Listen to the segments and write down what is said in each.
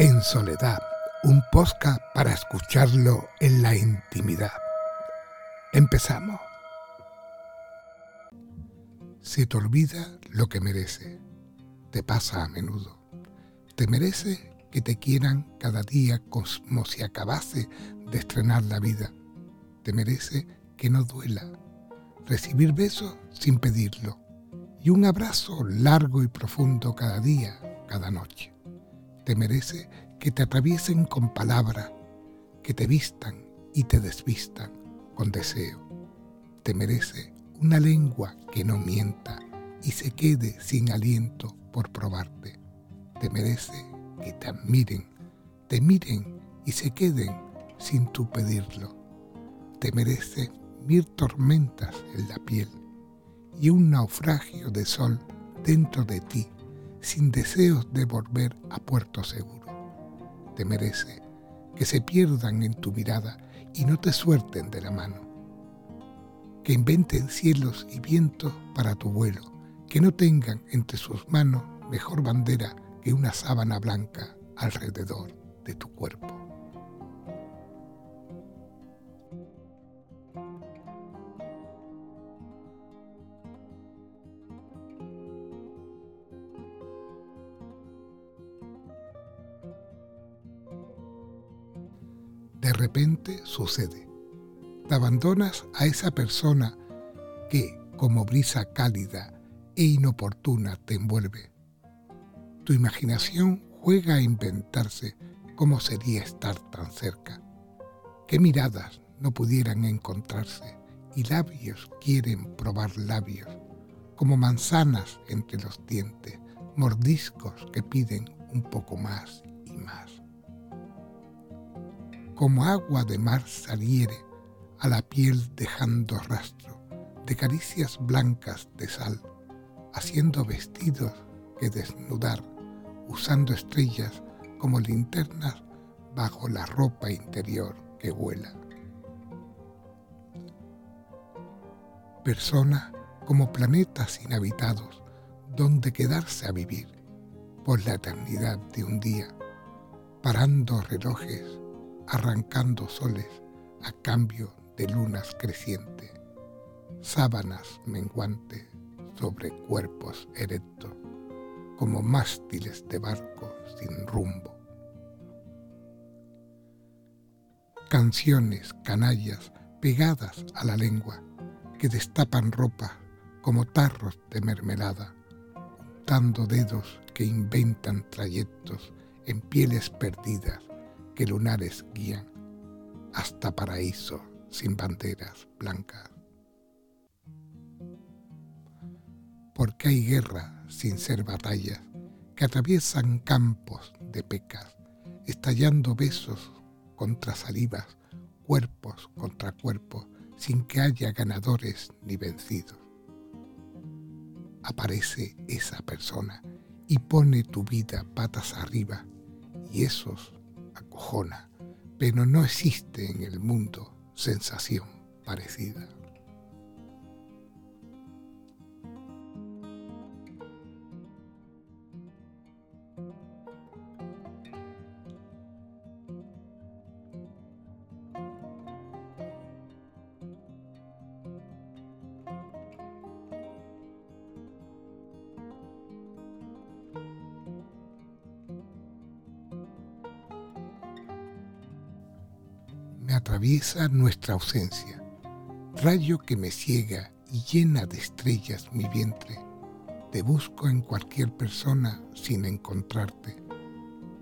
En soledad, un podcast para escucharlo en la intimidad. Empezamos. Se te olvida lo que merece. Te pasa a menudo. Te merece que te quieran cada día como si acabase de estrenar la vida. Te merece que no duela. Recibir besos sin pedirlo. Y un abrazo largo y profundo cada día, cada noche te merece que te atraviesen con palabra, que te vistan y te desvistan con deseo. Te merece una lengua que no mienta y se quede sin aliento por probarte. Te merece que te admiren, te miren y se queden sin tú pedirlo. Te merece mil tormentas en la piel y un naufragio de sol dentro de ti sin deseos de volver a puerto seguro. Te merece que se pierdan en tu mirada y no te suelten de la mano. Que inventen cielos y vientos para tu vuelo, que no tengan entre sus manos mejor bandera que una sábana blanca alrededor de tu cuerpo. De repente sucede. Te abandonas a esa persona que, como brisa cálida e inoportuna, te envuelve. Tu imaginación juega a inventarse cómo sería estar tan cerca. ¿Qué miradas no pudieran encontrarse y labios quieren probar labios, como manzanas entre los dientes, mordiscos que piden un poco más y más? Como agua de mar saliere a la piel dejando rastro de caricias blancas de sal, haciendo vestidos que desnudar, usando estrellas como linternas bajo la ropa interior que vuela. Persona como planetas inhabitados donde quedarse a vivir por la eternidad de un día, parando relojes arrancando soles a cambio de lunas crecientes, sábanas menguantes sobre cuerpos erectos, como mástiles de barco sin rumbo. Canciones canallas pegadas a la lengua que destapan ropa como tarros de mermelada, dando dedos que inventan trayectos en pieles perdidas que lunares guían hasta paraíso sin banderas blancas. Porque hay guerra sin ser batallas que atraviesan campos de pecas, estallando besos contra salivas, cuerpos contra cuerpos, sin que haya ganadores ni vencidos. Aparece esa persona y pone tu vida patas arriba y esos acojona, pero no existe en el mundo sensación parecida. Atraviesa nuestra ausencia, rayo que me ciega y llena de estrellas mi vientre. Te busco en cualquier persona sin encontrarte.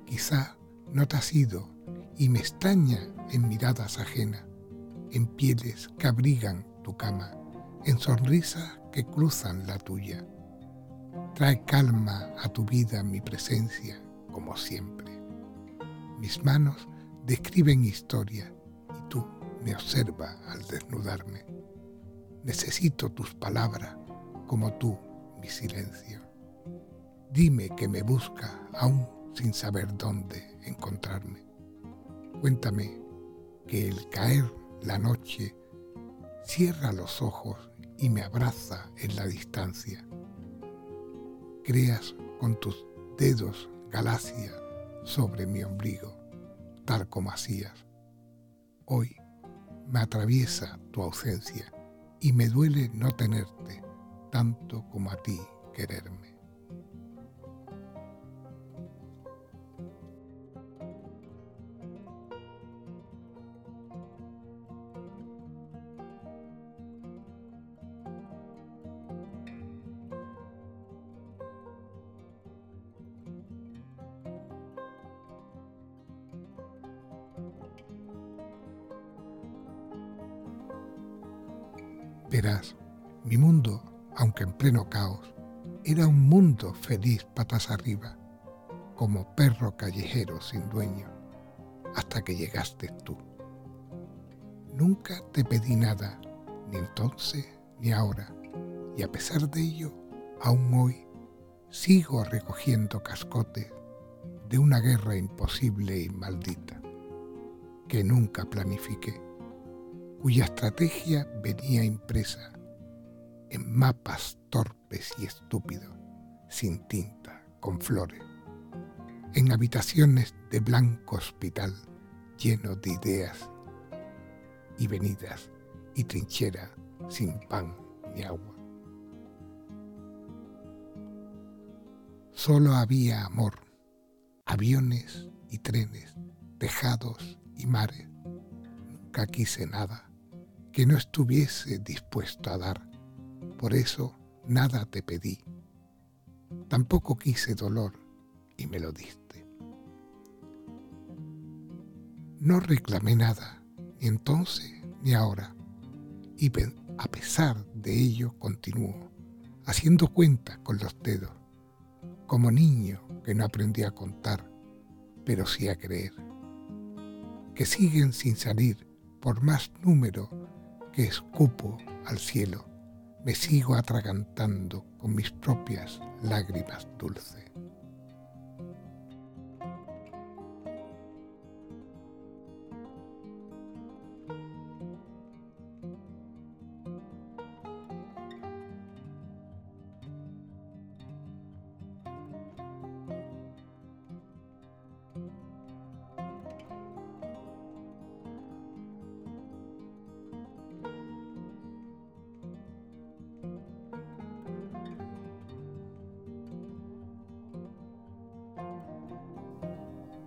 Quizá no te has ido y me extraña en miradas ajenas, en pieles que abrigan tu cama, en sonrisas que cruzan la tuya. Trae calma a tu vida mi presencia, como siempre. Mis manos describen historia me observa al desnudarme. Necesito tus palabras como tú mi silencio. Dime que me busca aún sin saber dónde encontrarme. Cuéntame que el caer la noche cierra los ojos y me abraza en la distancia. Creas con tus dedos galaxias sobre mi ombligo, tal como hacías. Hoy me atraviesa tu ausencia y me duele no tenerte tanto como a ti quererme. Verás, mi mundo, aunque en pleno caos, era un mundo feliz patas arriba, como perro callejero sin dueño, hasta que llegaste tú. Nunca te pedí nada, ni entonces ni ahora, y a pesar de ello, aún hoy sigo recogiendo cascotes de una guerra imposible y maldita, que nunca planifiqué cuya estrategia venía impresa en mapas torpes y estúpidos, sin tinta, con flores, en habitaciones de blanco hospital lleno de ideas y venidas y trinchera sin pan ni agua. Solo había amor, aviones y trenes, tejados y mares. Nunca quise nada que no estuviese dispuesto a dar. Por eso nada te pedí. Tampoco quise dolor y me lo diste. No reclamé nada, ni entonces ni ahora, y a pesar de ello continúo, haciendo cuenta con los dedos, como niño que no aprendió a contar, pero sí a creer, que siguen sin salir por más número que escupo al cielo, me sigo atragantando con mis propias lágrimas dulces.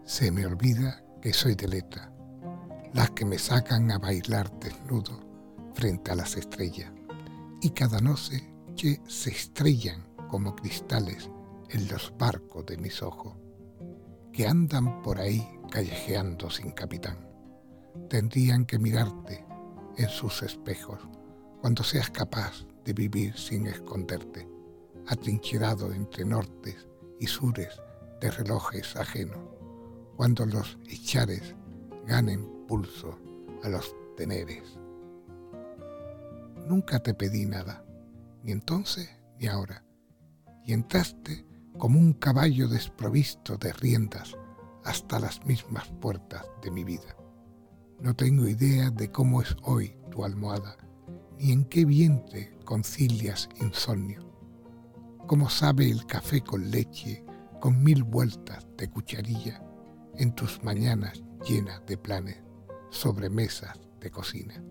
Se me olvida que soy de letra, las que me sacan a bailar desnudo frente a las estrellas, y cada noche que se estrellan como cristales en los barcos de mis ojos, que andan por ahí callejeando sin capitán. Tendrían que mirarte en sus espejos cuando seas capaz de vivir sin esconderte, atrincherado entre nortes y sures de relojes ajenos cuando los echares ganen pulso a los teneres. Nunca te pedí nada, ni entonces ni ahora, y entraste como un caballo desprovisto de riendas hasta las mismas puertas de mi vida. No tengo idea de cómo es hoy tu almohada, ni en qué vientre concilias insomnio. Cómo sabe el café con leche con mil vueltas de cucharilla en tus mañanas llenas de planes sobre mesas de cocina,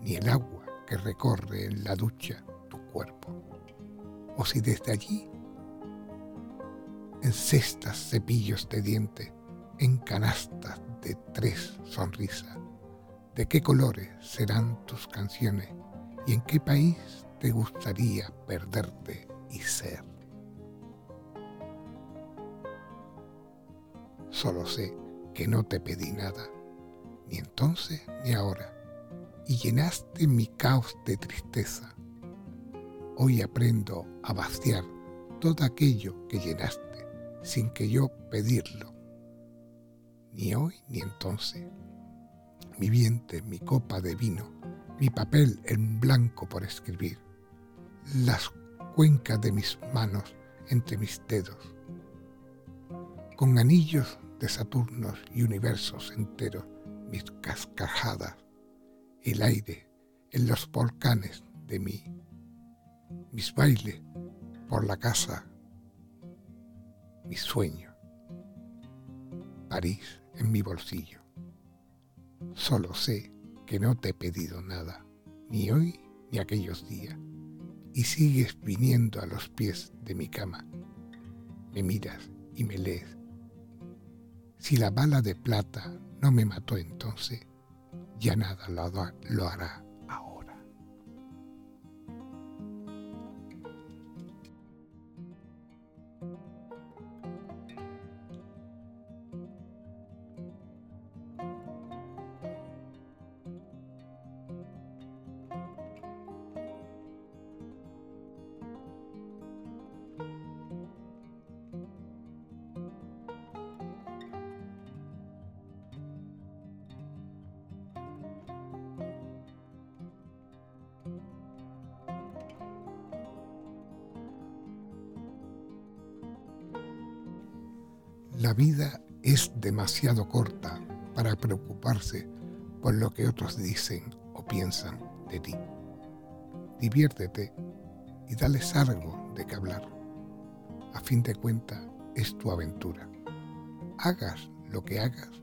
ni el agua que recorre en la ducha tu cuerpo. O si desde allí, en cestas cepillos de dientes, en canastas de tres sonrisas, de qué colores serán tus canciones y en qué país te gustaría perderte y ser. Solo sé que no te pedí nada, ni entonces ni ahora, y llenaste mi caos de tristeza. Hoy aprendo a vaciar todo aquello que llenaste sin que yo pedirlo, ni hoy ni entonces. Mi vientre, mi copa de vino, mi papel en blanco por escribir, las cuencas de mis manos entre mis dedos, con anillos de Saturnos y universos enteros, mis cascajadas, el aire en los volcanes de mí, mis bailes por la casa, mis sueños. París en mi bolsillo. Solo sé que no te he pedido nada, ni hoy ni aquellos días, y sigues viniendo a los pies de mi cama. Me miras y me lees. Si la bala de plata no me mató entonces, ya nada lo, hará. La vida es demasiado corta para preocuparse por lo que otros dicen o piensan de ti. Diviértete y dales algo de qué hablar. A fin de cuentas, es tu aventura. Hagas lo que hagas,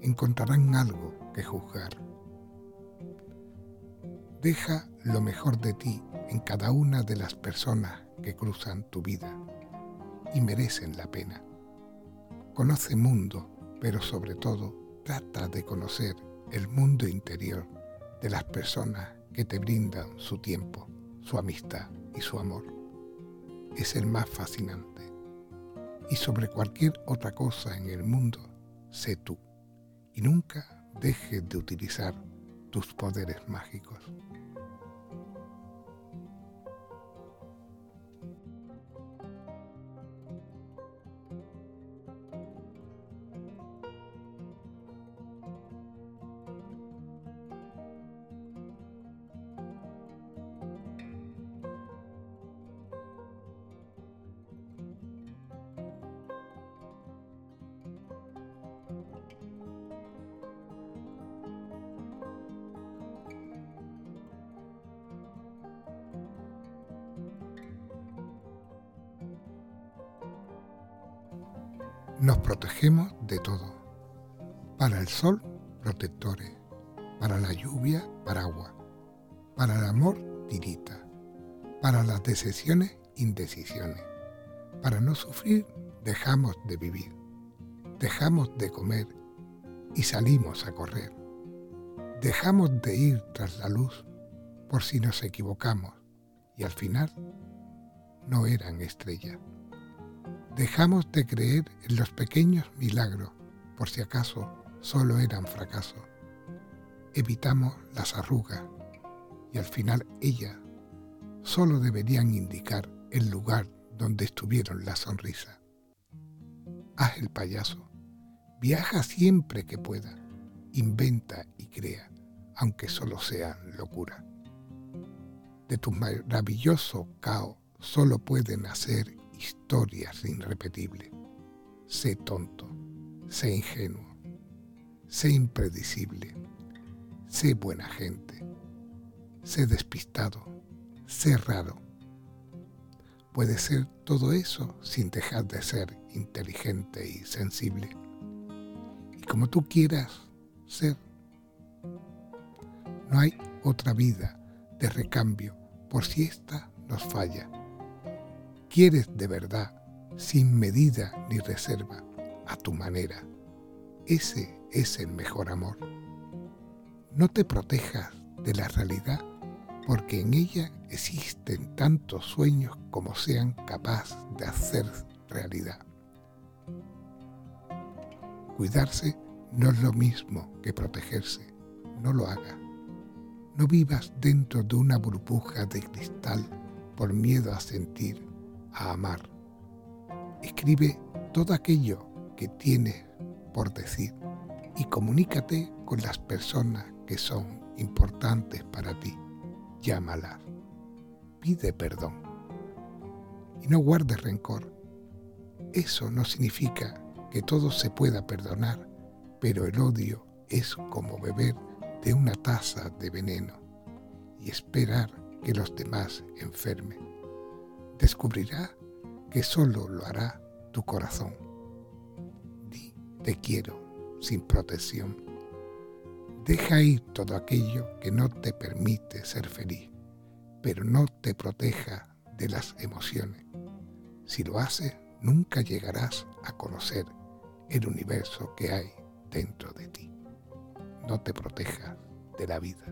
encontrarán algo que juzgar. Deja lo mejor de ti en cada una de las personas que cruzan tu vida y merecen la pena. Conoce mundo, pero sobre todo trata de conocer el mundo interior de las personas que te brindan su tiempo, su amistad y su amor. Es el más fascinante. Y sobre cualquier otra cosa en el mundo, sé tú. Y nunca dejes de utilizar tus poderes mágicos. Nos protegemos de todo. Para el sol, protectores. Para la lluvia, paraguas. Para el amor, tirita. Para las decisiones, indecisiones. Para no sufrir, dejamos de vivir. Dejamos de comer y salimos a correr. Dejamos de ir tras la luz por si nos equivocamos y al final no eran estrellas. Dejamos de creer en los pequeños milagros, por si acaso solo eran fracasos. Evitamos las arrugas y al final ellas solo deberían indicar el lugar donde estuvieron las sonrisas. Haz el payaso, viaja siempre que pueda, inventa y crea, aunque solo sea locura. De tu maravilloso caos solo pueden nacer historias irrepetibles. Sé tonto, sé ingenuo, sé impredecible, sé buena gente, sé despistado, sé raro. Puede ser todo eso sin dejar de ser inteligente y sensible. Y como tú quieras ser. No hay otra vida de recambio por si ésta nos falla quieres de verdad, sin medida ni reserva, a tu manera. Ese es el mejor amor. No te protejas de la realidad porque en ella existen tantos sueños como sean capaces de hacer realidad. Cuidarse no es lo mismo que protegerse. No lo hagas. No vivas dentro de una burbuja de cristal por miedo a sentir a amar. Escribe todo aquello que tienes por decir y comunícate con las personas que son importantes para ti. Llámalas. Pide perdón. Y no guardes rencor. Eso no significa que todo se pueda perdonar, pero el odio es como beber de una taza de veneno y esperar que los demás enfermen descubrirá que solo lo hará tu corazón. Di te quiero sin protección. Deja ir todo aquello que no te permite ser feliz, pero no te proteja de las emociones. Si lo haces, nunca llegarás a conocer el universo que hay dentro de ti. No te protejas de la vida.